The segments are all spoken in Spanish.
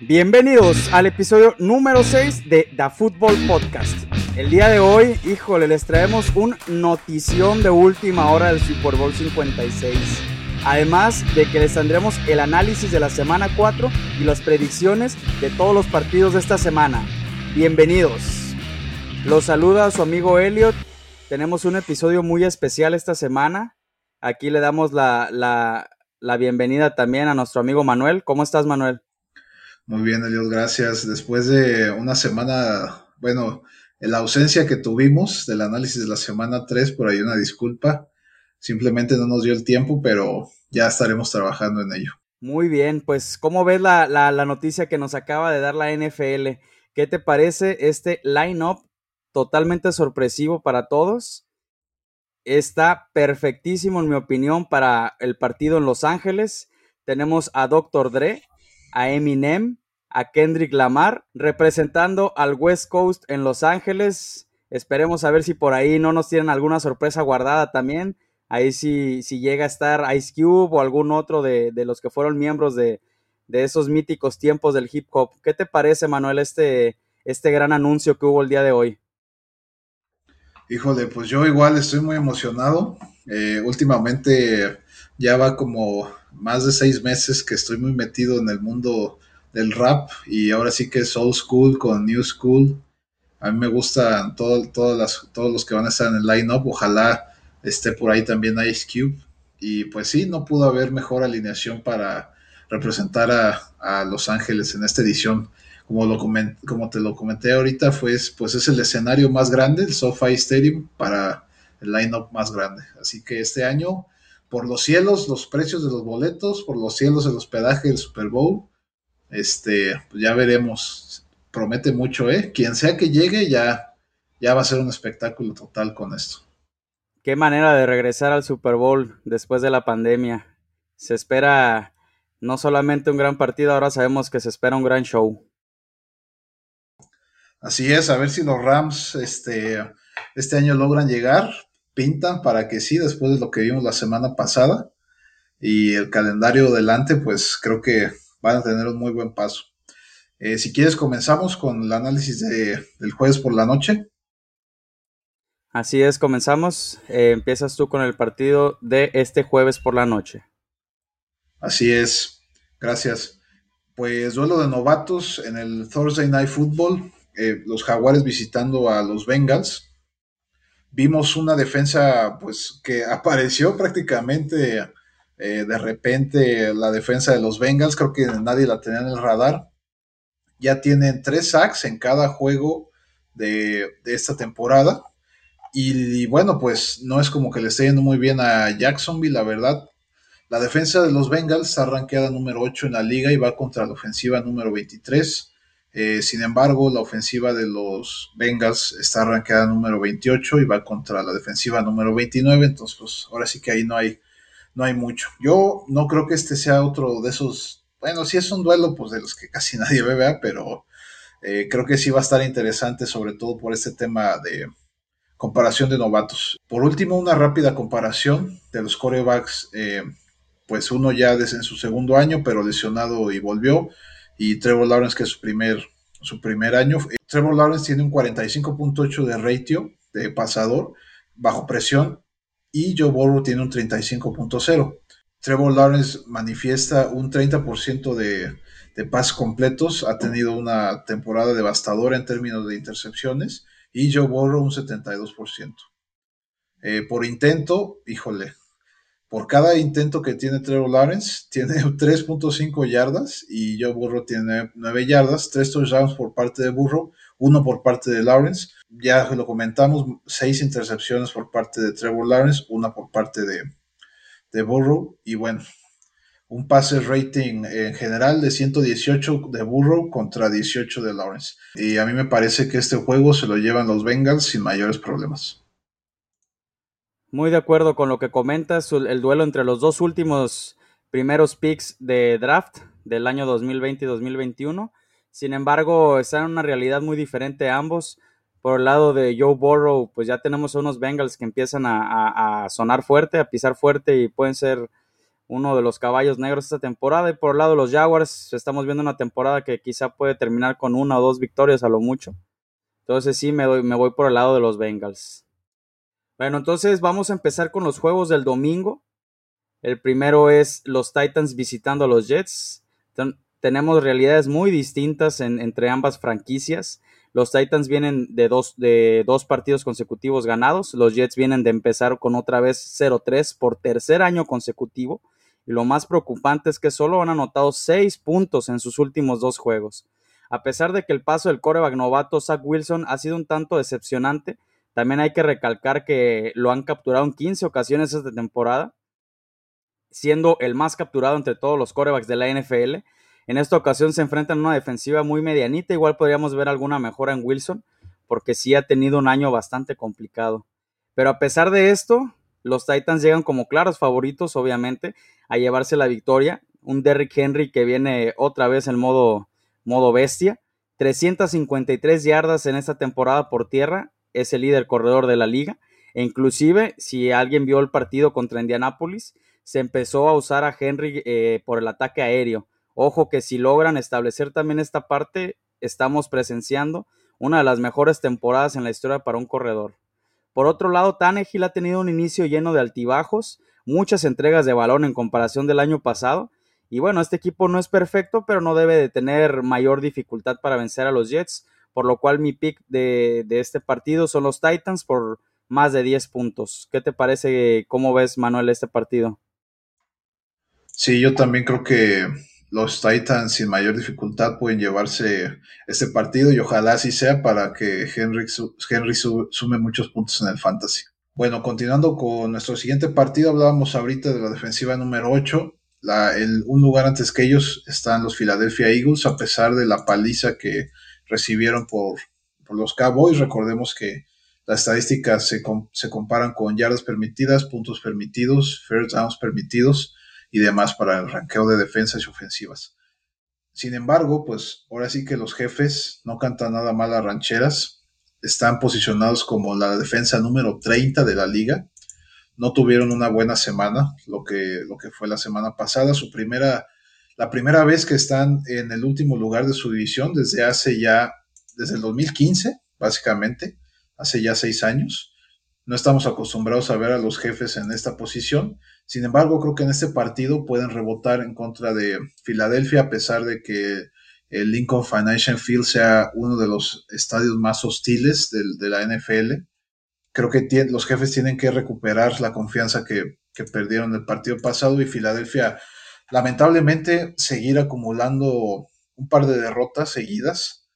Bienvenidos al episodio número 6 de The Football Podcast. El día de hoy, híjole, les traemos un notición de última hora del Super Bowl 56. Además de que les tendremos el análisis de la semana 4 y las predicciones de todos los partidos de esta semana. Bienvenidos. Los saluda su amigo Elliot. Tenemos un episodio muy especial esta semana. Aquí le damos la, la, la bienvenida también a nuestro amigo Manuel. ¿Cómo estás, Manuel? Muy bien, Elios, gracias. Después de una semana, bueno, en la ausencia que tuvimos del análisis de la semana 3, por ahí una disculpa. Simplemente no nos dio el tiempo, pero ya estaremos trabajando en ello. Muy bien, pues ¿cómo ves la, la, la noticia que nos acaba de dar la NFL? ¿Qué te parece este line-up totalmente sorpresivo para todos? Está perfectísimo, en mi opinión, para el partido en Los Ángeles. Tenemos a Dr. Dre, a Eminem, a Kendrick Lamar, representando al West Coast en Los Ángeles. Esperemos a ver si por ahí no nos tienen alguna sorpresa guardada también. Ahí si, si llega a estar Ice Cube o algún otro de, de los que fueron miembros de, de, esos míticos tiempos del hip hop. ¿Qué te parece, Manuel, este, este gran anuncio que hubo el día de hoy? Híjole, pues yo igual estoy muy emocionado. Eh, últimamente ya va como más de seis meses que estoy muy metido en el mundo del rap y ahora sí que es old school con new school. A mí me gustan todo, todos los que van a estar en el line-up. Ojalá esté por ahí también Ice Cube. Y pues sí, no pudo haber mejor alineación para representar a, Los Ángeles en esta edición. Como, lo como te lo comenté ahorita, pues, pues es el escenario más grande, el SoFi Stadium, para el line-up más grande. Así que este año por los cielos los precios de los boletos, por los cielos el hospedaje del Super Bowl. Este, pues ya veremos. Promete mucho, ¿eh? Quien sea que llegue, ya, ya va a ser un espectáculo total con esto. Qué manera de regresar al Super Bowl después de la pandemia. Se espera no solamente un gran partido, ahora sabemos que se espera un gran show. Así es, a ver si los Rams este, este año logran llegar pintan para que sí, después de lo que vimos la semana pasada y el calendario delante, pues creo que van a tener un muy buen paso. Eh, si quieres, comenzamos con el análisis de, del jueves por la noche. Así es, comenzamos. Eh, empiezas tú con el partido de este jueves por la noche. Así es, gracias. Pues duelo de novatos en el Thursday Night Football, eh, los Jaguares visitando a los Bengals vimos una defensa pues que apareció prácticamente eh, de repente la defensa de los Bengals, creo que nadie la tenía en el radar. Ya tienen tres sacks en cada juego de, esta temporada. Y, bueno, pues no es como que le esté yendo muy bien a Jacksonville, la verdad. La defensa de los Bengals está rankeada número 8 en la liga y va contra la ofensiva número 23. Eh, sin embargo, la ofensiva de los Bengals está arrancada número 28 y va contra la defensiva número 29, entonces pues ahora sí que ahí no hay, no hay mucho. Yo no creo que este sea otro de esos, bueno, sí es un duelo pues de los que casi nadie ve, ¿verdad? pero eh, creo que sí va a estar interesante, sobre todo por este tema de comparación de novatos. Por último, una rápida comparación de los corebacks, eh, pues uno ya desde en su segundo año, pero lesionado y volvió y Trevor Lawrence, que es su primer, su primer año. Trevor Lawrence tiene un 45.8 de ratio de pasador bajo presión y Joe Burrow tiene un 35.0. Trevor Lawrence manifiesta un 30% de, de pases completos, ha tenido una temporada devastadora en términos de intercepciones y Joe Burrow un 72%. Eh, por intento, híjole, por cada intento que tiene Trevor Lawrence, tiene 3.5 yardas y Joe Burrow tiene 9 yardas, 3 touchdowns por parte de Burrow, uno por parte de Lawrence. Ya lo comentamos, 6 intercepciones por parte de Trevor Lawrence, una por parte de, de Burrow. Y bueno, un pase rating en general de 118 de Burrow contra 18 de Lawrence. Y a mí me parece que este juego se lo llevan los Bengals sin mayores problemas. Muy de acuerdo con lo que comentas, el duelo entre los dos últimos primeros picks de draft del año 2020 y 2021. Sin embargo, están en una realidad muy diferente ambos. Por el lado de Joe Burrow, pues ya tenemos unos Bengals que empiezan a, a, a sonar fuerte, a pisar fuerte y pueden ser uno de los caballos negros esta temporada. Y por el lado de los Jaguars, estamos viendo una temporada que quizá puede terminar con una o dos victorias a lo mucho. Entonces sí, me, me voy por el lado de los Bengals. Bueno, entonces vamos a empezar con los juegos del domingo. El primero es los Titans visitando a los Jets. tenemos realidades muy distintas entre ambas franquicias. Los Titans vienen de dos, de dos partidos consecutivos ganados. Los Jets vienen de empezar con otra vez 0-3 por tercer año consecutivo. Y lo más preocupante es que solo han anotado 6 puntos en sus últimos dos juegos. A pesar de que el paso del coreback novato Zach Wilson ha sido un tanto decepcionante, también hay que recalcar que lo han capturado en 15 ocasiones esta temporada, siendo el más capturado entre todos los corebacks de la NFL. En esta ocasión se enfrentan a una defensiva muy medianita, igual podríamos ver alguna mejora en Wilson, porque sí ha tenido un año bastante complicado. Pero a pesar de esto, los Titans llegan como claros favoritos, obviamente, a llevarse la victoria. Un Derrick Henry que viene otra vez en modo modo bestia. 353 yardas en esta temporada por tierra, es el líder corredor de la liga. E inclusive, si alguien vio el partido contra Indianapolis, se empezó a usar a Henry eh, por el ataque aéreo. Ojo que si logran establecer también esta parte, estamos presenciando una de las mejores temporadas en la historia para un corredor. Por otro lado, Tannehill ha tenido un inicio lleno de altibajos, muchas entregas de balón en comparación del año pasado, y bueno, este equipo no es perfecto, pero no debe de tener mayor dificultad para vencer a los Jets, por lo cual mi pick de, este partido son los Titans por más de 10 puntos. ¿Qué te parece? ¿Cómo ves, Manuel, este partido? Sí, yo también creo que los Titans sin mayor dificultad pueden llevarse este partido y ojalá así sea para que Henry, sume muchos puntos en el fantasy. Bueno, continuando con nuestro siguiente partido, hablábamos ahorita de la defensiva número 8 un lugar antes que ellos están los Philadelphia Eagles, a pesar de la paliza que recibieron por, los Cowboys. Recordemos que las estadísticas se, se, comparan con yardas permitidas, puntos permitidos, first downs permitidos y demás para el ranqueo de defensas y ofensivas. Sin embargo, pues ahora sí que los jefes no cantan nada mal a rancheras. Están posicionados como la defensa número 30 de la liga no tuvieron una buena semana, lo que, lo que fue la semana pasada, su primera, la primera vez que están en el último lugar de su división desde hace ya, desde el 2015, básicamente, hace ya seis años. No estamos acostumbrados a ver a los jefes en esta posición. Sin embargo, creo que en este partido pueden rebotar en contra de Filadelfia, a pesar de que el Lincoln Financial Field sea uno de los estadios más hostiles de, de la NFL creo que los jefes tienen que recuperar la confianza que, que perdieron el partido pasado y Filadelfia, lamentablemente, seguir acumulando un par de derrotas seguidas.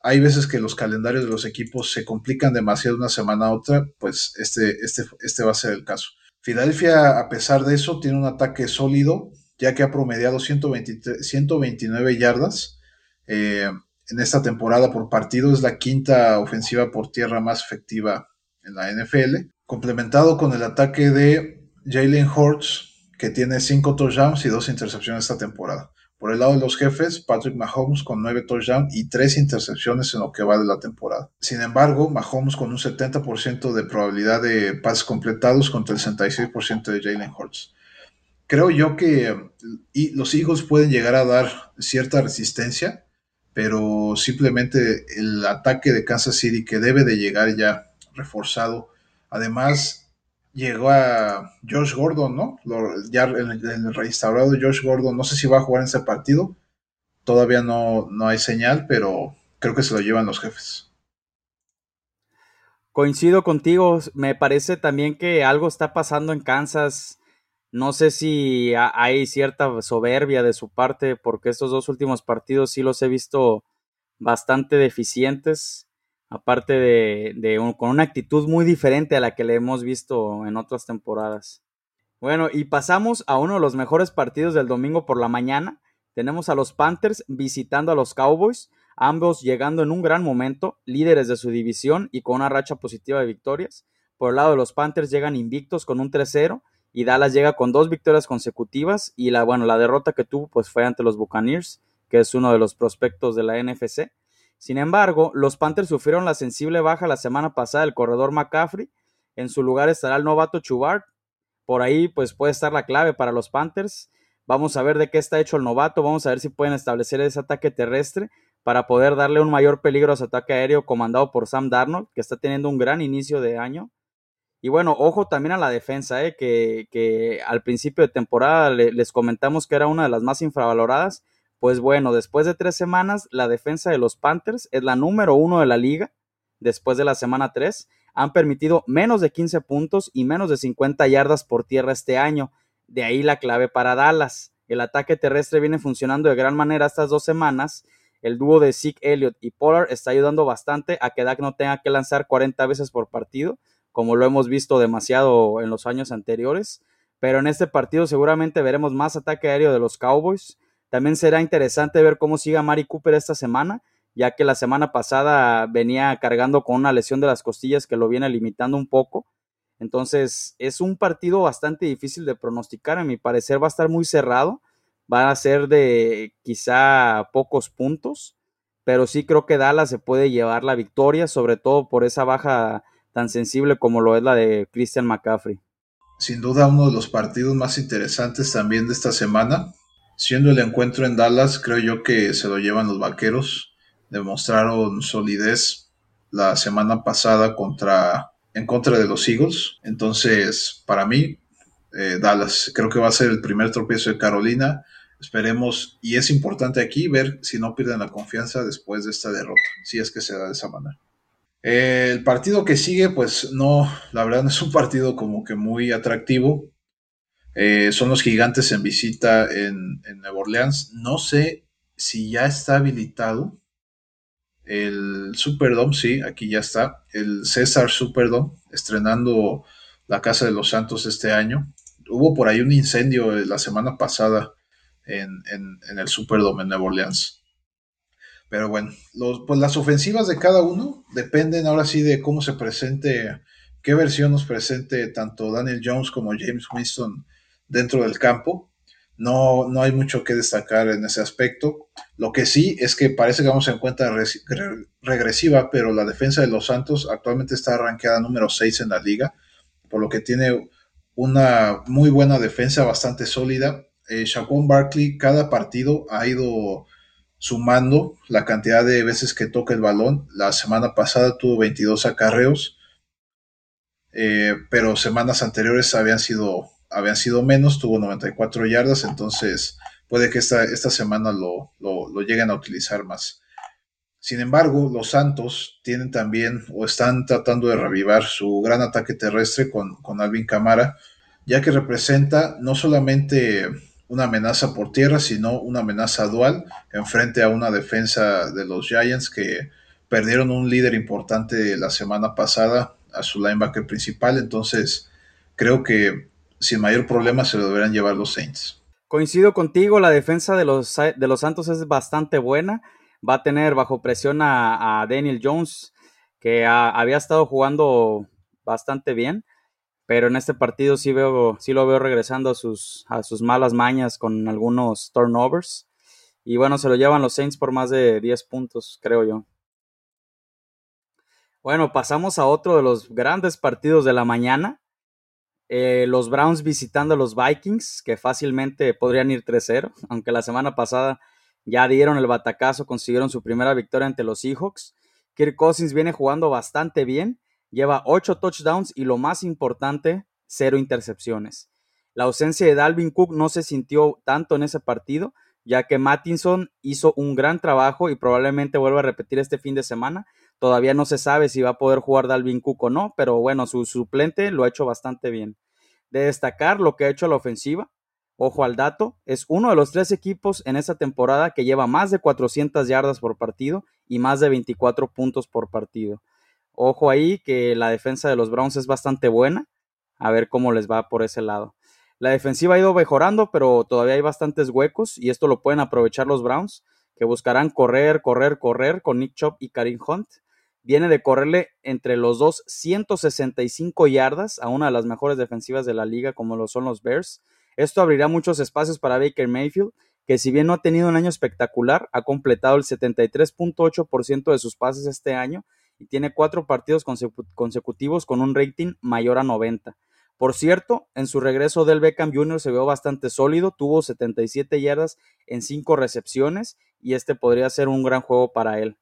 Hay veces que los calendarios de los equipos se complican demasiado una semana a otra, pues este, este, este va a ser el caso. Filadelfia, a pesar de eso, tiene un ataque sólido, ya que ha promediado 129 yardas eh, en esta temporada por partido. Es la quinta ofensiva por tierra más efectiva en la NFL, complementado con el ataque de Jalen Hurts, que tiene cinco touchdowns y dos intercepciones esta temporada. Por el lado de los jefes, Patrick Mahomes con nueve touchdowns y tres intercepciones en lo que va de la temporada. Sin embargo, Mahomes con un 70% de probabilidad de pases completados contra el 66% de Jalen Hurts. Creo yo que los Eagles pueden llegar a dar cierta resistencia, pero simplemente el ataque de Kansas City que debe de llegar ya reforzado. Además, llegó a Josh Gordon, ¿no? ya el, reinstaurado Josh Gordon, no sé si va a jugar en ese partido. Todavía no, no hay señal, pero creo que se lo llevan los jefes. Coincido contigo, me parece también que algo está pasando en Kansas. No sé si hay cierta soberbia de su parte, porque estos dos últimos partidos sí los he visto bastante deficientes aparte de, con una actitud muy diferente a la que le hemos visto en otras temporadas. Bueno, y pasamos a uno de los mejores partidos del domingo por la mañana. Tenemos a los Panthers visitando a los Cowboys, ambos llegando en un gran momento, líderes de su división y con una racha positiva de victorias. Por el lado de los Panthers llegan invictos con un 3-0 y Dallas llega con dos victorias consecutivas y la, bueno, la derrota que tuvo pues fue ante los Buccaneers, que es uno de los prospectos de la NFC. Sin embargo, los Panthers sufrieron la sensible baja la semana pasada del corredor McCaffrey. En su lugar estará el novato Chubart. Por ahí pues puede estar la clave para los Panthers. Vamos a ver de qué está hecho el novato, vamos a ver si pueden establecer ese ataque terrestre para poder darle un mayor peligro a su ataque aéreo comandado por Sam Darnold, que está teniendo un gran inicio de año. Y bueno, ojo también a la defensa, eh, que, al principio de temporada les comentamos que era una de las más infravaloradas. Pues bueno, después de tres semanas, la defensa de los Panthers es la número uno de la liga. Después de la semana 3, han permitido menos de 15 puntos y menos de 50 yardas por tierra este año. De ahí la clave para Dallas. El ataque terrestre viene funcionando de gran manera estas dos semanas. El dúo de Zeke Elliott y Pollard está ayudando bastante a que Dak no tenga que lanzar 40 veces por partido como lo hemos visto demasiado en los años anteriores. Pero en este partido seguramente veremos más ataque aéreo de los Cowboys. También será interesante ver cómo siga Mari Cooper esta semana, ya que la semana pasada venía cargando con una lesión de las costillas que lo viene limitando un poco. Entonces es un partido bastante difícil de pronosticar, a mi parecer va a estar muy cerrado, va a ser de quizá pocos puntos, pero sí creo que Dallas se puede llevar la victoria, sobre todo por esa baja tan sensible como lo es la de Christian McCaffrey. Sin duda uno de los partidos más interesantes también de esta semana, siendo el encuentro en Dallas, creo yo que se lo llevan los Vaqueros, demostraron solidez la semana pasada contra en contra de los Eagles, entonces para mí eh, Dallas creo que va a ser el primer tropiezo de Carolina. Esperemos, y es importante aquí ver si no pierden la confianza después de esta derrota, si es que se da de esa manera el partido que sigue, pues no, la verdad no es un partido como que muy atractivo. Eh, son los gigantes en visita en, en, Nueva Orleans. No sé si ya está habilitado el Superdome, sí, aquí ya está. El César Superdome, estrenando la Casa de los Santos este año. Hubo por ahí un incendio la semana pasada en, en, en el Superdome en Nueva Orleans. Pero bueno, pues las ofensivas de cada uno dependen ahora sí de cómo se presente, qué versión nos presente tanto Daniel Jones como James Winston dentro del campo. No, no hay mucho que destacar en ese aspecto. Lo que sí es que parece que vamos en cuenta regresiva, pero la defensa de los Santos actualmente está arranqueada número 6 en la liga, por lo que tiene una muy buena defensa, bastante sólida. Eh, Barkley, cada partido ha ido sumando la cantidad de veces que toca el balón. La semana pasada tuvo 22 acarreos, eh, pero semanas anteriores habían sido, habían sido menos, tuvo 94 yardas, entonces puede que esta, esta semana lo, lo, lleguen a utilizar más. Sin embargo, los Santos tienen también o están tratando de revivar su gran ataque terrestre con, con Alvin Camara, ya que representa no solamente una amenaza por tierra, sino una amenaza dual en frente a una defensa de los Giants que perdieron un líder importante la semana pasada a su linebacker principal. Entonces, creo que sin mayor problema se lo deberán llevar los Saints. Coincido contigo, la defensa de los, de los Santos es bastante buena. Va a tener bajo presión a, Daniel Jones, que había estado jugando bastante bien pero en este partido sí veo, sí lo veo regresando a sus, a sus malas mañas con algunos turnovers. Y bueno, se lo llevan los Saints por más de 10 puntos, creo yo. Bueno, pasamos a otro de los grandes partidos de la mañana. Eh, los Browns visitando a los Vikings, que fácilmente podrían ir 3-0, aunque la semana pasada ya dieron el batacazo, consiguieron su primera victoria ante los Seahawks. Kirk Cousins viene jugando bastante bien Lleva 8 touchdowns y lo más importante, cero intercepciones. La ausencia de Dalvin Cook no se sintió tanto en ese partido, ya que Mattinson hizo un gran trabajo y probablemente vuelva a repetir este fin de semana. Todavía no se sabe si va a poder jugar Dalvin Cook o no, pero bueno, su suplente lo ha hecho bastante bien. De destacar lo que ha hecho la ofensiva, ojo al dato, es uno de los tres equipos en esta temporada que lleva más de 400 yardas por partido y más de 24 puntos por partido. Ojo ahí que la defensa de los Browns es bastante buena. A ver cómo les va por ese lado. La defensiva ha ido mejorando, pero todavía hay bastantes huecos y esto lo pueden aprovechar los Browns, que buscarán correr, correr, correr con Nick Chop y Karim Hunt. Viene de correrle entre los dos 165 yardas a una de las mejores defensivas de la liga, como lo son los Bears. Esto abrirá muchos espacios para Baker Mayfield, que si bien no ha tenido un año espectacular, ha completado el 73.8% de sus pases este año y tiene cuatro partidos consecutivos con un rating mayor a 90. Por cierto, en su regreso del Beckham Jr. se vio bastante sólido, tuvo 77 yardas en 5 recepciones y este podría ser un gran juego para él.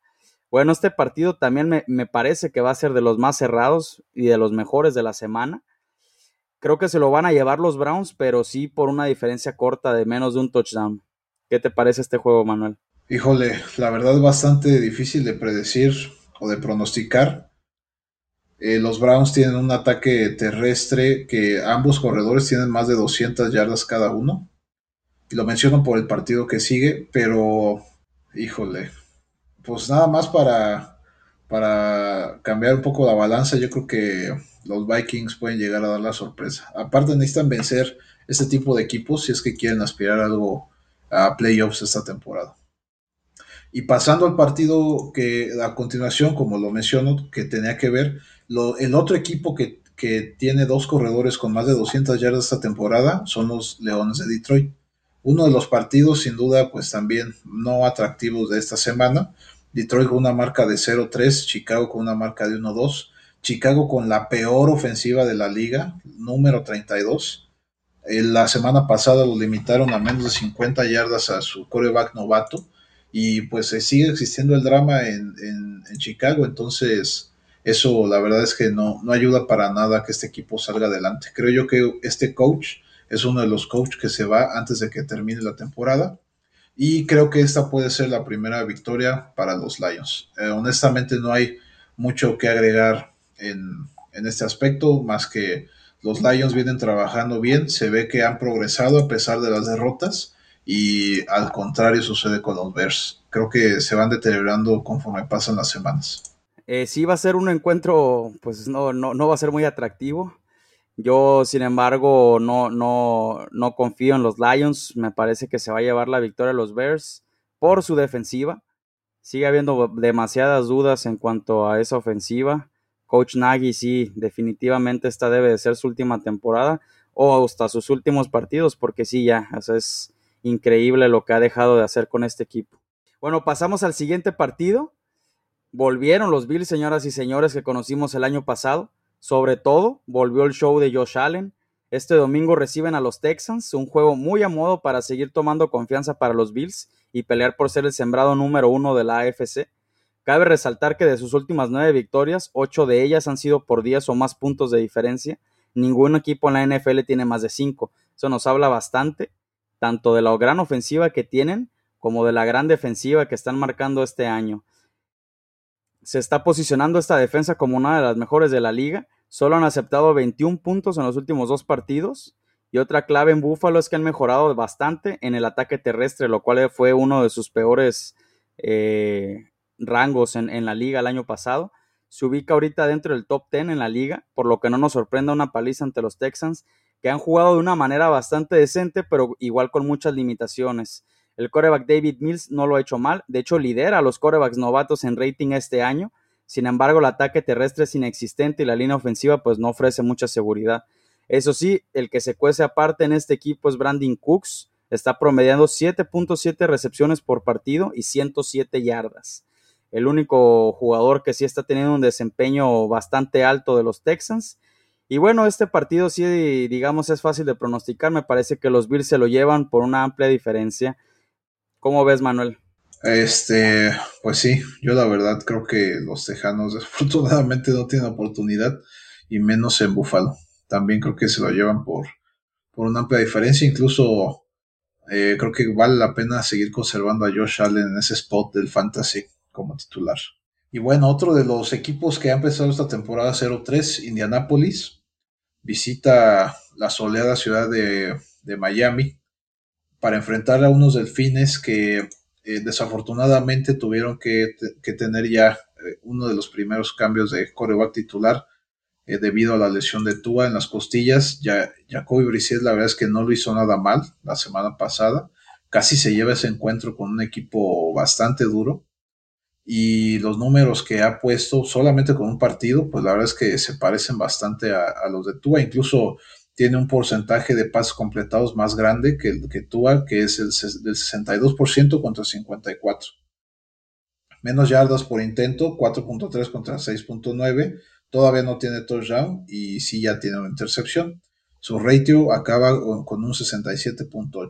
Bueno, este partido también me, parece que va a ser de los más cerrados y de los mejores de la semana. Creo que se lo van a llevar los Browns, pero sí por una diferencia corta de menos de un touchdown. ¿Qué te parece este juego, Manuel? Híjole, la verdad es bastante difícil de predecir o de pronosticar. Eh, los Browns tienen un ataque terrestre que ambos corredores tienen más de 200 yardas cada uno. Y lo menciono por el partido que sigue, pero híjole, pues nada más para, para cambiar un poco la balanza, yo creo que los Vikings pueden llegar a dar la sorpresa. Aparte necesitan vencer este tipo de equipos si es que quieren aspirar algo a playoffs esta temporada. Y pasando al partido que a continuación, como lo menciono, que tenía que ver, el otro equipo que, que, tiene dos corredores con más de 200 yardas esta temporada son los Leones de Detroit. Uno de los partidos, sin duda, pues también no atractivos de esta semana. Detroit con una marca de 0-3, Chicago con una marca de 1-2. Chicago con la peor ofensiva de la liga, número 32. la semana pasada lo limitaron a menos de 50 yardas a su coreback novato y pues sigue existiendo el drama en, en, Chicago, entonces eso la verdad es que no, no ayuda para nada a que este equipo salga adelante. Creo yo que este coach es uno de los coaches que se va antes de que termine la temporada. Y creo que esta puede ser la primera victoria para los Lions. Eh, honestamente no hay mucho que agregar en, este aspecto, más que los Lions vienen trabajando bien, se ve que han progresado a pesar de las derrotas y al contrario sucede con los Bears. Creo que se van deteriorando conforme pasan las semanas. Eh, sí va a ser un encuentro, pues no, no, no va a ser muy atractivo. Yo, sin embargo, no, no, no confío en los Lions. Me parece que se va a llevar la victoria a los Bears por su defensiva. Sigue habiendo demasiadas dudas en cuanto a esa ofensiva. Coach Nagy sí, definitivamente esta debe de ser su última temporada o hasta sus últimos partidos, porque sí, ya, es increíble lo que ha dejado de hacer con este equipo. Bueno, pasamos al siguiente partido. Volvieron los Bills, señoras y señores, que conocimos el año pasado. Sobre todo, volvió el show de Josh Allen. Este domingo reciben a los Texans, un juego muy a modo para seguir tomando confianza para los Bills y pelear por ser el sembrado número uno de la AFC. Cabe resaltar que de sus últimas nueve victorias, ocho de ellas han sido por diez o más puntos de diferencia. Ningún equipo en la NFL tiene más de cinco. Eso nos habla bastante, tanto de la gran ofensiva que tienen como de la gran defensiva que están marcando este año. Se está posicionando esta defensa como una de las mejores de la liga. Solo han aceptado 21 puntos en los últimos dos partidos. Y otra clave en Buffalo es que han mejorado bastante en el ataque terrestre, lo cual fue uno de sus peores eh, rangos en, la liga el año pasado. Se ubica ahorita dentro del top 10 en la liga, por lo que no nos sorprenda una paliza ante los Texans, que han jugado de una manera bastante decente, pero igual con muchas limitaciones. El coreback David Mills no lo ha hecho mal, de hecho lidera a los corebacks novatos en rating este año. Sin embargo, el ataque terrestre es inexistente y la línea ofensiva pues no ofrece mucha seguridad. Eso sí, el que se cuece aparte en este equipo es Brandon Cooks, está promediando 7.7 recepciones por partido y 107 yardas el único jugador que sí está teniendo un desempeño bastante alto de los Texans. Y bueno, este partido sí, digamos, es fácil de pronosticar. Me parece que los Bills se lo llevan por una amplia diferencia. ¿Cómo ves, Manuel? Este, pues sí, yo la verdad creo que los Tejanos desafortunadamente no tienen oportunidad y menos en Buffalo. También creo que se lo llevan por, por una amplia diferencia. Incluso eh, creo que vale la pena seguir conservando a Josh Allen en ese spot del fantasy como titular. Y bueno, otro de los equipos que ha empezado esta temporada 0-3, Indianapolis, visita la soleada ciudad de, Miami para enfrentar a unos delfines que eh, desafortunadamente tuvieron que, tener ya eh, uno de los primeros cambios de coreback titular eh, debido a la lesión de Tua en las costillas. Ya, Jacoby Brissett la verdad es que no lo hizo nada mal la semana pasada. Casi se lleva ese encuentro con un equipo bastante duro y los números que ha puesto solamente con un partido, pues la verdad es que se parecen bastante a, los de Tua, incluso tiene un porcentaje de pases completados más grande que, que Tua, que es el del 62% contra 54%. Menos yardas por intento, 4.3 contra 6.9. Todavía no tiene touchdown y sí ya tiene una intercepción. Su ratio acaba con un 67.8.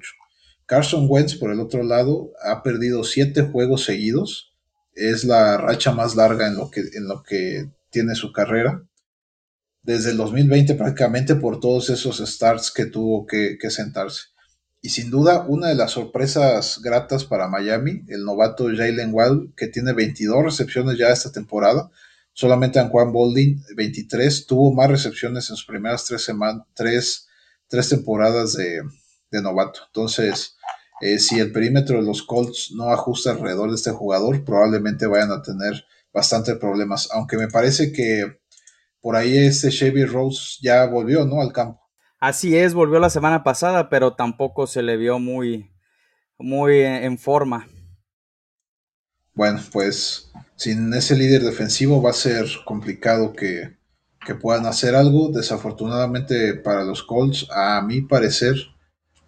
Carson Wentz, por el otro lado, ha perdido siete juegos seguidos. Es la racha más larga en lo que, en lo que tiene su carrera. Desde el 2020 prácticamente por todos esos starts que tuvo que, sentarse. Y sin duda, una de las sorpresas gratas para Miami, el novato Jalen Wild, que tiene 22 recepciones ya esta temporada. Solamente Anquan Bolding, 23, tuvo más recepciones en sus primeras tres, semanas, tres, tres temporadas de, de, novato. Entonces, eh, si el perímetro de los Colts no ajusta alrededor de este jugador, probablemente vayan a tener bastante problemas. Aunque me parece que por ahí este Chevy Rose ya volvió, ¿no? Al campo. Así es, volvió la semana pasada, pero tampoco se le vio muy, muy en forma. Bueno, pues sin ese líder defensivo va a ser complicado que, que puedan hacer algo. Desafortunadamente para los Colts, a mi parecer,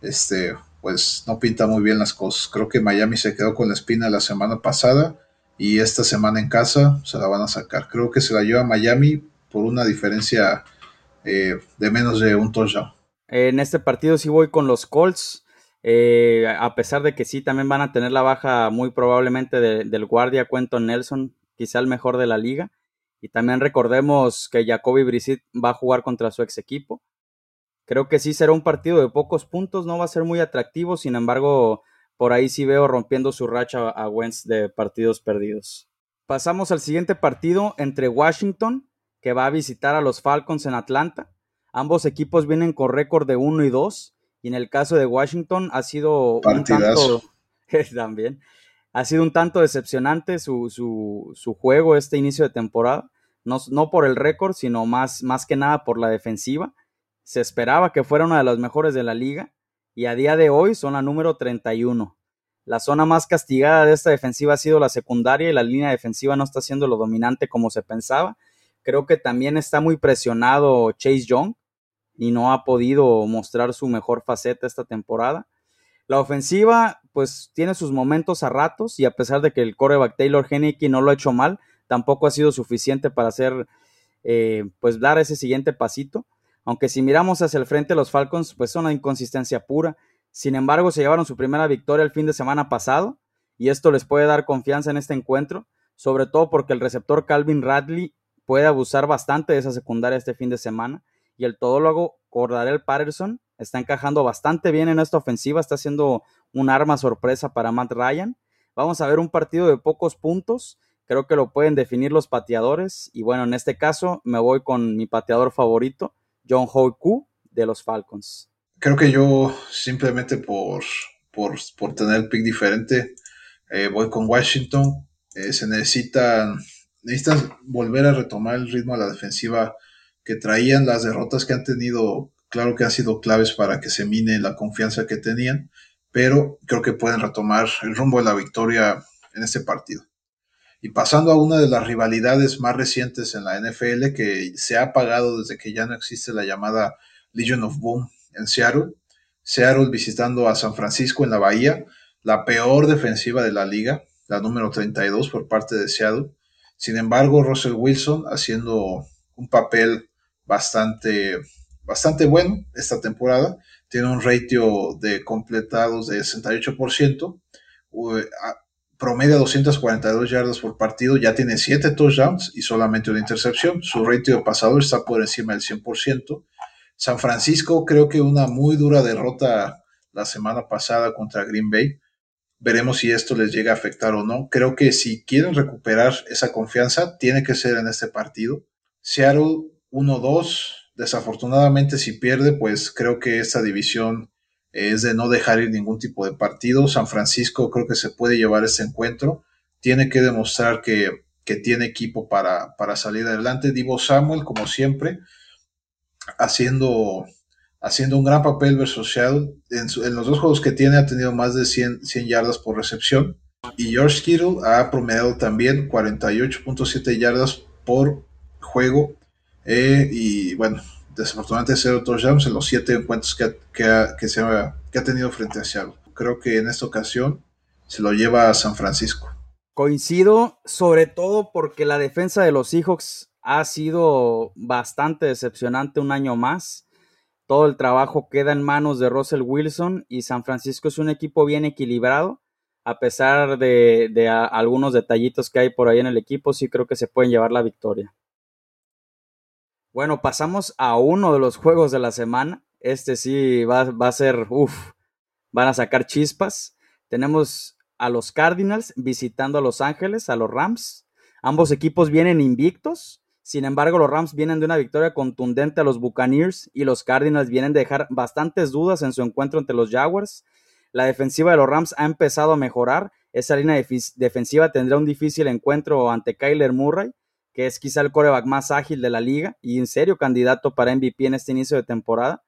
este, pues no pinta muy bien las cosas. Creo que Miami se quedó con la espina la semana pasada y esta semana en casa se la van a sacar. Creo que se la lleva Miami por una diferencia eh, de menos de un touchdown. En este partido sí voy con los Colts, eh, a pesar de que sí también van a tener la baja muy probablemente del guardia Quentin Nelson, quizá el mejor de la liga. Y también recordemos que Jacoby Brissett va a jugar contra su ex equipo. Creo que sí será un partido de pocos puntos, no va a ser muy atractivo, sin embargo, por ahí sí veo rompiendo su racha a Wentz de partidos perdidos. Pasamos al siguiente partido entre Washington que va a visitar a los Falcons en Atlanta. Ambos equipos vienen con récord de 1 y 2. Y en el caso de Washington ha sido un tanto. también. Ha sido un tanto decepcionante su, su, juego este inicio de temporada. No, no por el récord, sino más, más que nada por la defensiva. Se esperaba que fuera una de las mejores de la liga. Y a día de hoy son la número 31. La zona más castigada de esta defensiva ha sido la secundaria y la línea defensiva no está siendo lo dominante como se pensaba Creo que también está muy presionado Chase Young y no ha podido mostrar su mejor faceta esta temporada. La ofensiva, pues tiene sus momentos a ratos y a pesar de que el coreback Taylor Henneke no lo ha hecho mal, tampoco ha sido suficiente para hacer, eh, pues dar ese siguiente pasito. Aunque si miramos hacia el frente, los Falcons, pues son una inconsistencia pura. Sin embargo, se llevaron su primera victoria el fin de semana pasado y esto les puede dar confianza en este encuentro, sobre todo porque el receptor Calvin Radley puede abusar bastante de esa secundaria este fin de semana. Y el todólogo Cordarel Patterson está encajando bastante bien en esta ofensiva, está siendo un arma sorpresa para Matt Ryan. Vamos a ver un partido de pocos puntos, creo que lo pueden definir los pateadores. Y bueno, en este caso me voy con mi pateador favorito, John Hoyku de los Falcons. Creo que yo simplemente por, por, tener el pick diferente, eh, voy con Washington. Eh, se necesitan necesitas volver a retomar el ritmo a la defensiva que traían las derrotas que han tenido, claro que han sido claves para que se mine la confianza que tenían, pero creo que pueden retomar el rumbo de la victoria en este partido. Y pasando a una de las rivalidades más recientes en la NFL que se ha apagado desde que ya no existe la llamada Legion of Boom en Seattle. Seattle visitando a San Francisco en la Bahía, la peor defensiva de la liga, la número 32 por parte de Seattle. Sin embargo, Russell Wilson haciendo un papel bastante, bastante bueno esta temporada. Tiene un ratio de completados de 68%, promedia 242 yardas por partido, ya tiene 7 touchdowns y solamente una intercepción. Su ratio de pasador está por encima del 100%. San Francisco creo que una muy dura derrota la semana pasada contra Green Bay Veremos si esto les llega a afectar o no. Creo que si quieren recuperar esa confianza, tiene que ser en este partido. Seattle 1-2. Desafortunadamente, si pierde, pues creo que esta división es de no dejar ir ningún tipo de partido. San Francisco creo que se puede llevar este encuentro. Tiene que demostrar que, tiene equipo para, para salir adelante. Divo Samuel, como siempre, haciendo haciendo un gran papel versus Seattle. En, los dos juegos que tiene ha tenido más de 100, yardas por recepción. Y George Kittle ha promediado también 48.7 yardas por juego. Eh, y bueno, desafortunadamente cero touchdowns en los siete encuentros que, que, ha, que ha tenido frente a Seattle. Creo que en esta ocasión se lo lleva a San Francisco. Coincido, sobre todo porque la defensa de los Seahawks ha sido bastante decepcionante un año más todo el trabajo queda en manos de Russell Wilson y San Francisco es un equipo bien equilibrado. A pesar de, algunos detallitos que hay por ahí en el equipo, sí creo que se pueden llevar la victoria. Bueno, pasamos a uno de los juegos de la semana. Este sí va, va a ser, uff, van a sacar chispas. Tenemos a los Cardinals visitando a Los Ángeles, a los Rams. Ambos equipos vienen invictos. Sin embargo, los Rams vienen de una victoria contundente a los Buccaneers y los Cardinals vienen de dejar bastantes dudas en su encuentro entre los Jaguars. La defensiva de los Rams ha empezado a mejorar. Esa línea defensiva tendrá un difícil encuentro ante Kyler Murray, que es quizá el coreback más ágil de la liga y en serio candidato para MVP en este inicio de temporada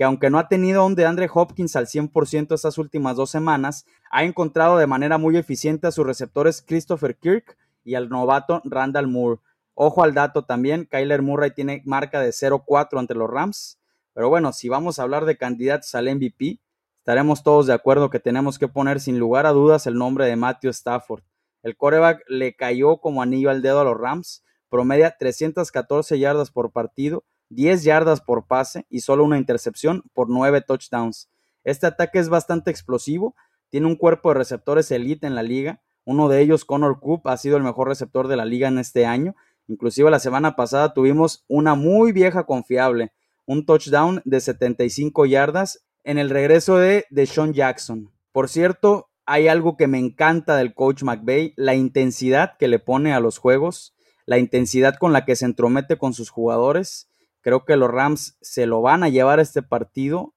que aunque no ha tenido un de Andre Hopkins al 100% estas últimas dos semanas, ha encontrado de manera muy eficiente a sus receptores Christopher Kirk y al novato Randall Moore. Ojo al dato también, Kyler Murray tiene marca de 0-4 ante los Rams. Pero bueno, si vamos a hablar de candidatos al MVP, estaremos todos de acuerdo que tenemos que poner sin lugar a dudas el nombre de Matthew Stafford. El coreback le cayó como anillo al dedo a los Rams, promedia 314 yardas por partido 10 yardas por pase y solo una intercepción por 9 touchdowns. Este ataque es bastante explosivo, tiene un cuerpo de receptores elite en la liga, uno de ellos, Connor Coop, ha sido el mejor receptor de la liga en este año, inclusive la semana pasada tuvimos una muy vieja confiable, un touchdown de 75 yardas en el regreso de Deshaun Jackson. Por cierto, hay algo que me encanta del coach McVay, la intensidad que le pone a los juegos, la intensidad con la que se entromete con sus jugadores Creo que los Rams se lo van a llevar este partido.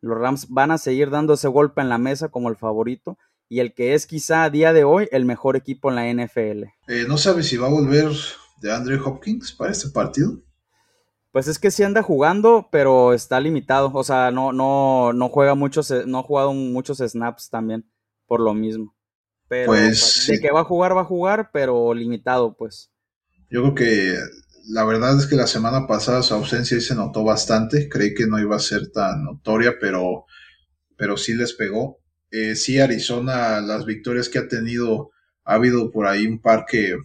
Los Rams van a seguir dando ese golpe en la mesa como el favorito y el que es quizá a día de hoy el mejor equipo en la NFL. Eh, ¿No sabes si va a volver de Andre Hopkins para este partido? Pues es que sí anda jugando, pero está limitado. O sea, no, no, no juega muchos, no ha jugado muchos snaps también, por lo mismo. Pero pues, de que va a jugar, va a jugar, pero limitado, pues. Yo creo que la verdad es que la semana pasada su ausencia se notó bastante. Creí que no iba a ser tan notoria, pero, pero sí les pegó. Eh, sí, Arizona, las victorias que ha tenido, ha habido por ahí un par que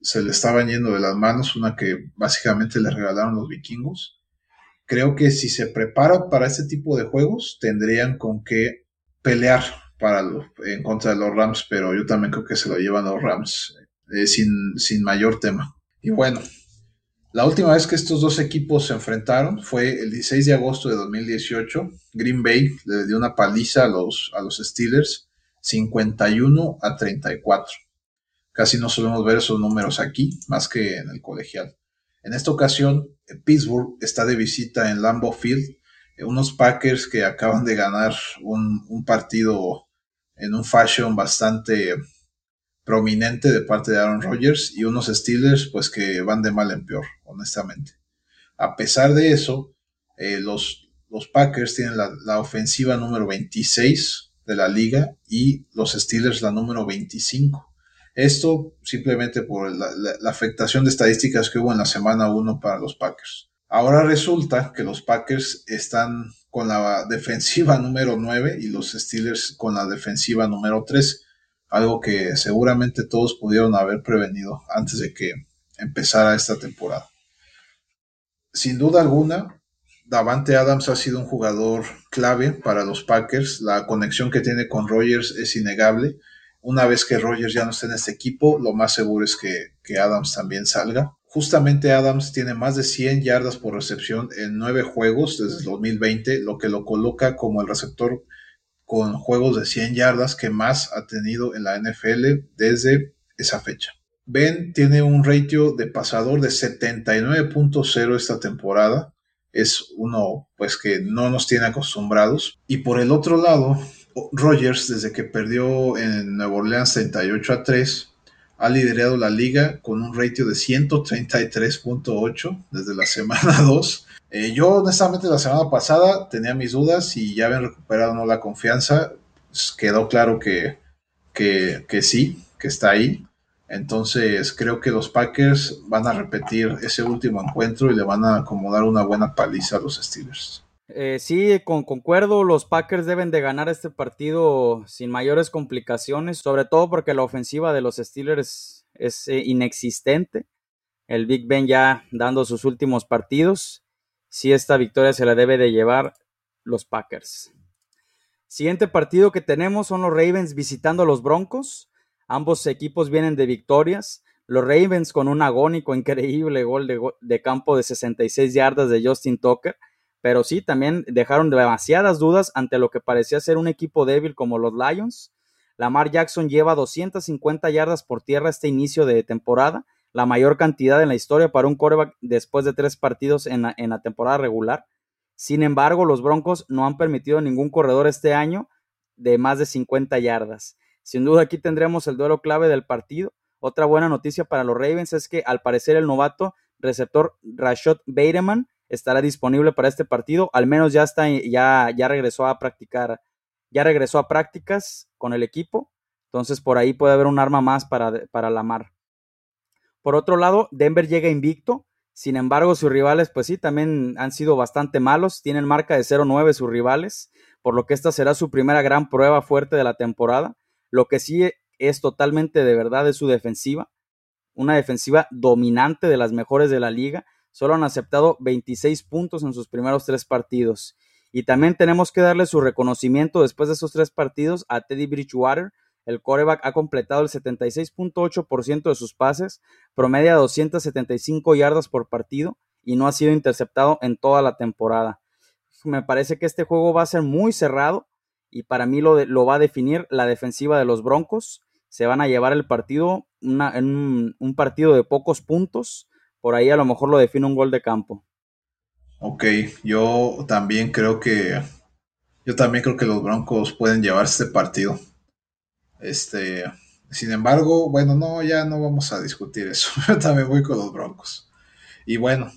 se le estaban yendo de las manos, una que básicamente le regalaron los vikingos. Creo que si se prepara para este tipo de juegos, tendrían con qué pelear para en contra de los Rams, pero yo también creo que se lo llevan los Rams eh, sin, sin mayor tema. Y bueno, la última vez que estos dos equipos se enfrentaron fue el 16 de agosto de 2018. Green Bay le dio una paliza a los, a los Steelers, 51 a 34. Casi no solemos ver esos números aquí, más que en el colegial. En esta ocasión, Pittsburgh está de visita en Lambeau Field, eh, unos Packers que acaban de ganar un, partido en un fashion bastante prominente de parte de Aaron Rodgers y unos Steelers pues que van de mal en peor, honestamente. A pesar de eso, eh, los, Packers tienen la, ofensiva número 26 de la liga y los Steelers la número 25. Esto simplemente por la, afectación de estadísticas que hubo en la semana 1 para los Packers. Ahora resulta que los Packers están con la defensiva número 9 y los Steelers con la defensiva número 3 algo que seguramente todos pudieron haber prevenido antes de que empezara esta temporada. Sin duda alguna, Davante Adams ha sido un jugador clave para los Packers. La conexión que tiene con Rogers es innegable. Una vez que Rogers ya no esté en este equipo, lo más seguro es que, que Adams también salga. Justamente Adams tiene más de 100 yardas por recepción en nueve juegos desde el 2020, lo que lo coloca como el receptor con juegos de 100 yardas que más ha tenido en la NFL desde esa fecha. Ben tiene un ratio de pasador de 79.0 esta temporada. Es uno pues que no nos tiene acostumbrados. Y por el otro lado, Rogers desde que perdió en Nueva Orleans 38 a 3 ha liderado la liga con un ratio de 133.8 desde la semana 2 eh, yo honestamente la semana pasada tenía mis dudas y ya habían recuperado la confianza. Pues, quedó claro que, que, que, sí, que está ahí. Entonces creo que los Packers van a repetir ese último encuentro y le van a acomodar una buena paliza a los Steelers. Eh, sí, con, concuerdo, los Packers deben de ganar este partido sin mayores complicaciones, sobre todo porque la ofensiva de los Steelers es eh, inexistente. El Big Ben ya dando sus últimos partidos sí esta victoria se la debe de llevar los Packers. Siguiente partido que tenemos son los Ravens visitando a los Broncos. Ambos equipos vienen de victorias. Los Ravens con un agónico, increíble gol de, de, campo de 66 yardas de Justin Tucker. Pero sí, también dejaron demasiadas dudas ante lo que parecía ser un equipo débil como los Lions. Lamar Jackson lleva 250 yardas por tierra este inicio de temporada, la mayor cantidad en la historia para un coreback después de tres partidos en la, temporada regular. Sin embargo, los Broncos no han permitido ningún corredor este año de más de 50 yardas. Sin duda aquí tendremos el duelo clave del partido. Otra buena noticia para los Ravens es que al parecer el novato receptor Rashad Bateman estará disponible para este partido. Al menos ya está, ya, ya regresó a practicar, ya regresó a prácticas con el equipo. Entonces por ahí puede haber un arma más para, para Lamar. Por otro lado, Denver llega invicto. Sin embargo, sus rivales, pues sí, también han sido bastante malos. Tienen marca de 0-9 sus rivales, por lo que esta será su primera gran prueba fuerte de la temporada. Lo que sí es totalmente de verdad es su defensiva. Una defensiva dominante de las mejores de la liga. Solo han aceptado 26 puntos en sus primeros tres partidos. Y también tenemos que darle su reconocimiento después de esos tres partidos a Teddy Bridgewater, el coreback ha completado el 76.8% de sus pases, promedia 275 yardas por partido y no ha sido interceptado en toda la temporada. Me parece que este juego va a ser muy cerrado y para mí lo, lo va a definir la defensiva de los Broncos. Se van a llevar el partido en un, partido de pocos puntos. Por ahí a lo mejor lo define un gol de campo. Ok, yo también creo que yo también creo que los Broncos pueden llevar este partido. Este, sin embargo, bueno, no, ya no vamos a discutir eso. Yo también voy con los Broncos. Y bueno,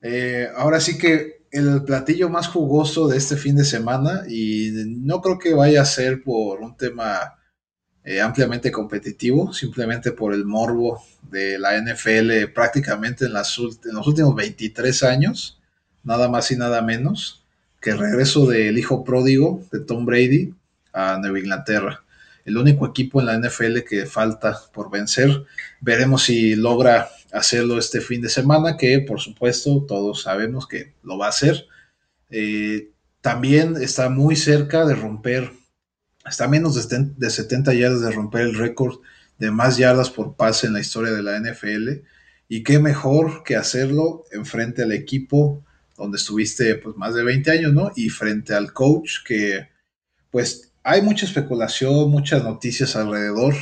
eh, ahora sí que el platillo más jugoso de este fin de semana, y no creo que vaya a ser por un tema eh, ampliamente competitivo, simplemente por el morbo de la NFL prácticamente en, los últimos 23 años, nada más y nada menos, que el regreso del hijo pródigo de Tom Brady a Nueva Inglaterra el único equipo en la NFL que falta por vencer. Veremos si logra hacerlo este fin de semana, que por supuesto todos sabemos que lo va a hacer. Eh, también está muy cerca de romper, está menos de 70 yardas de romper el récord de más yardas por pase en la historia de la NFL. Y qué mejor que hacerlo enfrente al equipo donde estuviste pues más de 20 años, ¿no? Y frente al coach que pues hay mucha especulación, muchas noticias alrededor,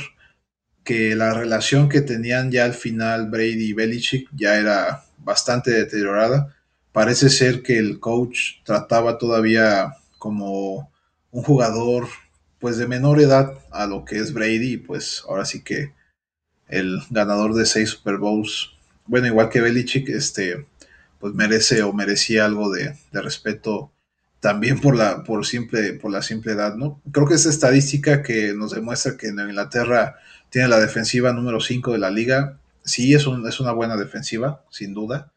que la relación que tenían ya al final Brady y Belichick ya era bastante deteriorada. Parece ser que el coach trataba todavía como un jugador pues de menor edad a lo que es Brady, pues ahora sí que el ganador de seis Super Bowls, bueno, igual que Belichick, este, pues merece o merecía algo de, respeto también por la, por simple, por la simple edad, ¿no? Creo que esa estadística que nos demuestra que en Inglaterra tiene la defensiva número 5 de la liga, sí es, un, es una buena defensiva, sin duda.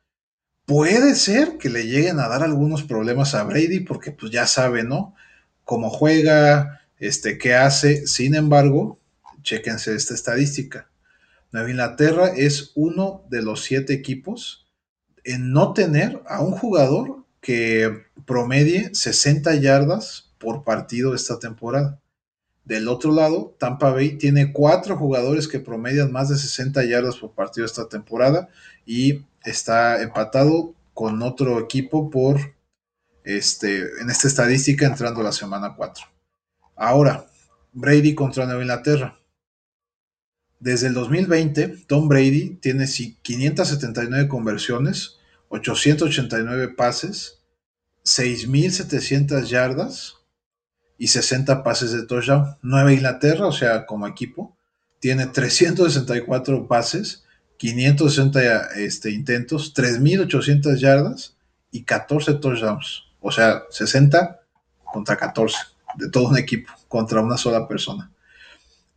Puede ser que le lleguen a dar algunos problemas a Brady, porque pues ya sabe, ¿no? Cómo juega, este, qué hace. Sin embargo, chéquense esta estadística. Nueva Inglaterra es uno de los siete equipos en no tener a un jugador que promedie 60 yardas por partido esta temporada. Del otro lado, Tampa Bay tiene cuatro jugadores que promedian más de 60 yardas por partido esta temporada y está empatado con otro equipo por este, en esta estadística entrando la semana 4. Ahora, Brady contra Nueva Inglaterra. Desde el 2020, Tom Brady tiene 579 conversiones, 889 pases, 6.700 yardas y 60 pases de touchdown. Nueva Inglaterra, o sea, como equipo, tiene 364 pases, 560 este, intentos, 3.800 yardas y 14 touchdowns. O sea, 60 contra 14 de todo un equipo, contra una sola persona.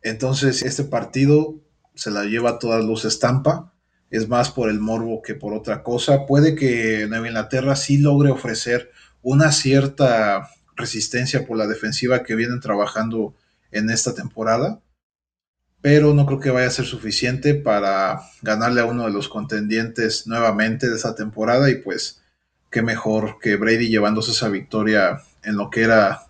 Entonces, este partido se la lleva todas luces Tampa es más por el morbo que por otra cosa. Puede que Nueva Inglaterra sí logre ofrecer una cierta resistencia por la defensiva que vienen trabajando en esta temporada, pero no creo que vaya a ser suficiente para ganarle a uno de los contendientes nuevamente de esta temporada y pues qué mejor que Brady llevándose esa victoria en lo que era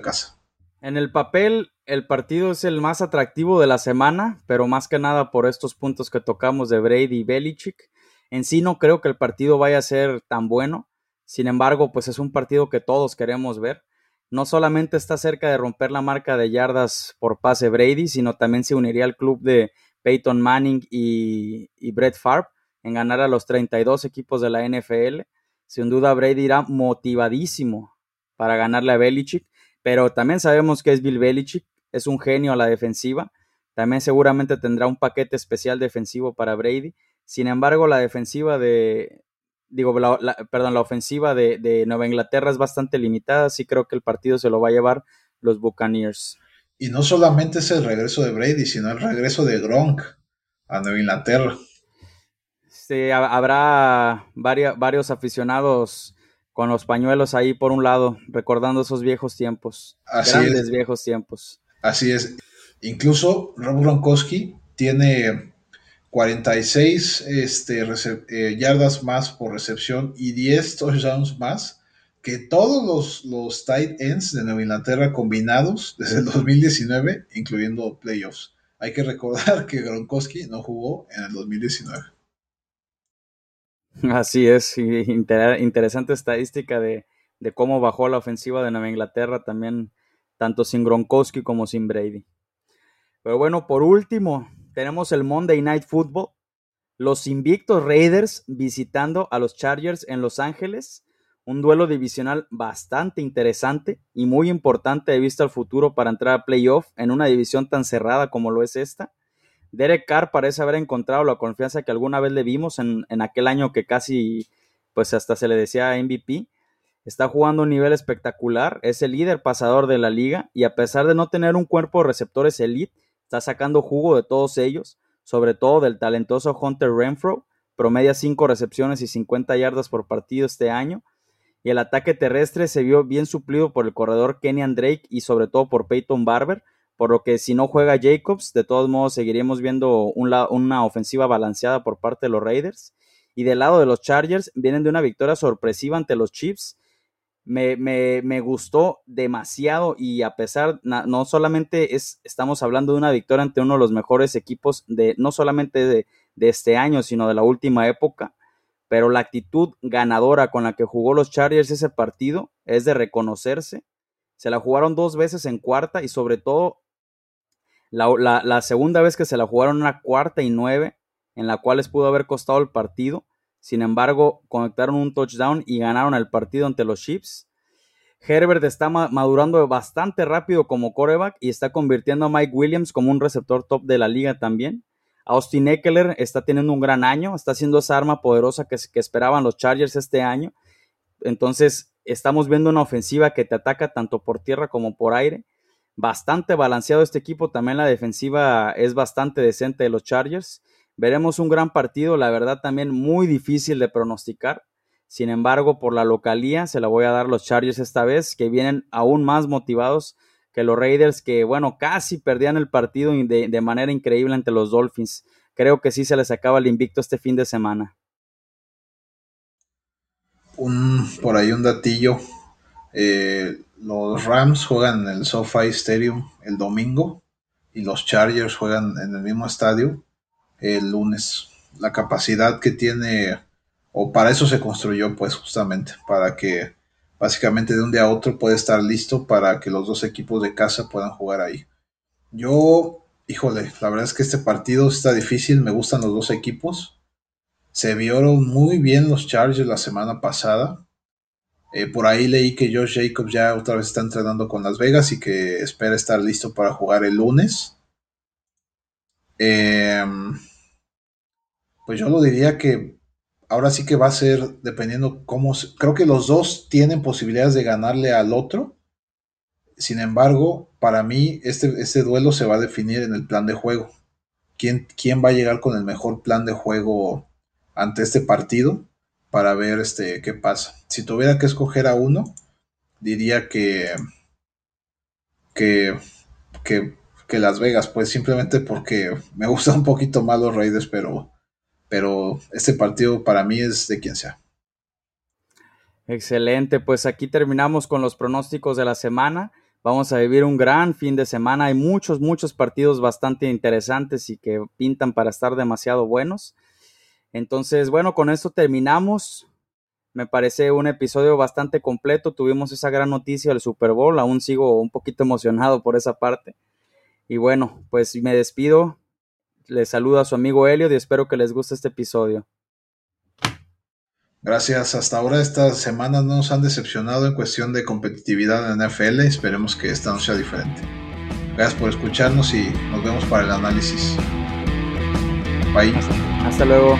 casa. En el papel, el partido es el más atractivo de la semana, pero más que nada por estos puntos que tocamos de Brady y Belichick. En sí no creo que el partido vaya a ser tan bueno. Sin embargo, pues es un partido que todos queremos ver. No solamente está cerca de romper la marca de yardas por pase Brady, sino también se uniría al club de Peyton Manning y, y Brett Favre en ganar a los 32 equipos de la NFL. Sin duda Brady irá motivadísimo para ganarle a Belichick, pero también sabemos que es Bill Belichick, es un genio a la defensiva. También seguramente tendrá un paquete especial defensivo para Brady. Sin embargo, la defensiva de, digo, la, perdón, la ofensiva de, de, Nueva Inglaterra es bastante limitada, así creo que el partido se lo va a llevar los Buccaneers. Y no solamente es el regreso de Brady, sino el regreso de Gronk a Nueva Inglaterra. Sí, habrá varios aficionados con los pañuelos ahí por un lado, recordando esos viejos tiempos, Así grandes viejos tiempos. Así es. Incluso Rob Gronkowski tiene 46 este, eh, yardas más por recepción y 10 touchdowns más que todos los, los tight ends de Nueva Inglaterra combinados desde el 2019, incluyendo playoffs. Hay que recordar que Gronkowski no jugó en el 2019. Así es, interesante estadística de, de, cómo bajó la ofensiva de Nueva Inglaterra también, tanto sin Gronkowski como sin Brady. Pero bueno, por último, tenemos el Monday Night Football. Los invictos Raiders visitando a los Chargers en Los Ángeles. Un duelo divisional bastante interesante y muy importante de vista al futuro para entrar a playoff en una división tan cerrada como lo es esta. Derek Carr parece haber encontrado la confianza que alguna vez le vimos en, en aquel año que casi, pues hasta se le decía MVP. Está jugando a un nivel espectacular, es el líder pasador de la liga y a pesar de no tener un cuerpo de receptores elite, está sacando jugo de todos ellos, sobre todo del talentoso Hunter Renfro, promedia 5 recepciones y 50 yardas por partido este año, y el ataque terrestre se vio bien suplido por el corredor Kenyan Drake y sobre todo por Peyton Barber, por lo que si no juega Jacobs, de todos modos seguiremos viendo una ofensiva balanceada por parte de los Raiders. Y del lado de los Chargers, vienen de una victoria sorpresiva ante los Chiefs, me, me, me, gustó demasiado y a pesar, no solamente es, estamos hablando de una victoria ante uno de los mejores equipos de, no solamente de, de, este año, sino de la última época, pero la actitud ganadora con la que jugó los Chargers ese partido es de reconocerse. Se la jugaron dos veces en cuarta y sobre todo la, segunda vez que se la jugaron una cuarta y nueve, en la cual les pudo haber costado el partido sin embargo, conectaron un touchdown y ganaron el partido ante los Chiefs. Herbert está madurando bastante rápido como coreback y está convirtiendo a Mike Williams como un receptor top de la liga también. Austin Eckler está teniendo un gran año, está siendo esa arma poderosa que esperaban los Chargers este año. Entonces, estamos viendo una ofensiva que te ataca tanto por tierra como por aire. Bastante balanceado este equipo, también la defensiva es bastante decente de los Chargers. Veremos un gran partido, la verdad también muy difícil de pronosticar. Sin embargo, por la localía se la voy a dar los Chargers esta vez, que vienen aún más motivados que los Raiders, que bueno, casi perdían el partido de, manera increíble ante los Dolphins. Creo que sí se les acaba el invicto este fin de semana. Un, por ahí un datillo. Eh, los Rams juegan en el SoFi Stadium el domingo y los Chargers juegan en el mismo estadio el lunes. La capacidad que tiene, o para eso se construyó, pues justamente, para que básicamente de un día a otro puede estar listo para que los dos equipos de casa puedan jugar ahí. Yo, híjole, la verdad es que este partido está difícil, me gustan los dos equipos. Se vieron muy bien los Chargers la semana pasada. Eh, por ahí leí que Josh Jacobs ya otra vez está entrenando con Las Vegas y que espera estar listo para jugar el lunes. Eh, pues yo lo diría que ahora sí que va a ser dependiendo cómo. Creo que los dos tienen posibilidades de ganarle al otro. Sin embargo, para mí, este, este duelo se va a definir en el plan de juego. ¿Quién, ¿Quién va a llegar con el mejor plan de juego ante este partido? Para ver este, qué pasa. Si tuviera que escoger a uno, diría que. que. que, Las Vegas, pues simplemente porque me gustan un poquito más los Raiders, pero pero este partido para mí es de quien sea. Excelente, pues aquí terminamos con los pronósticos de la semana. Vamos a vivir un gran fin de semana. Hay muchos, muchos partidos bastante interesantes y que pintan para estar demasiado buenos. Entonces, bueno, con esto terminamos. Me parece un episodio bastante completo. Tuvimos esa gran noticia del Super Bowl. Aún sigo un poquito emocionado por esa parte. Y bueno, pues me despido. Les saluda a su amigo Elliot y espero que les guste este episodio. Gracias. Hasta ahora estas semanas no nos han decepcionado en cuestión de competitividad en NFL. Esperemos que esta no sea diferente. Gracias por escucharnos y nos vemos para el análisis. Bye. hasta luego.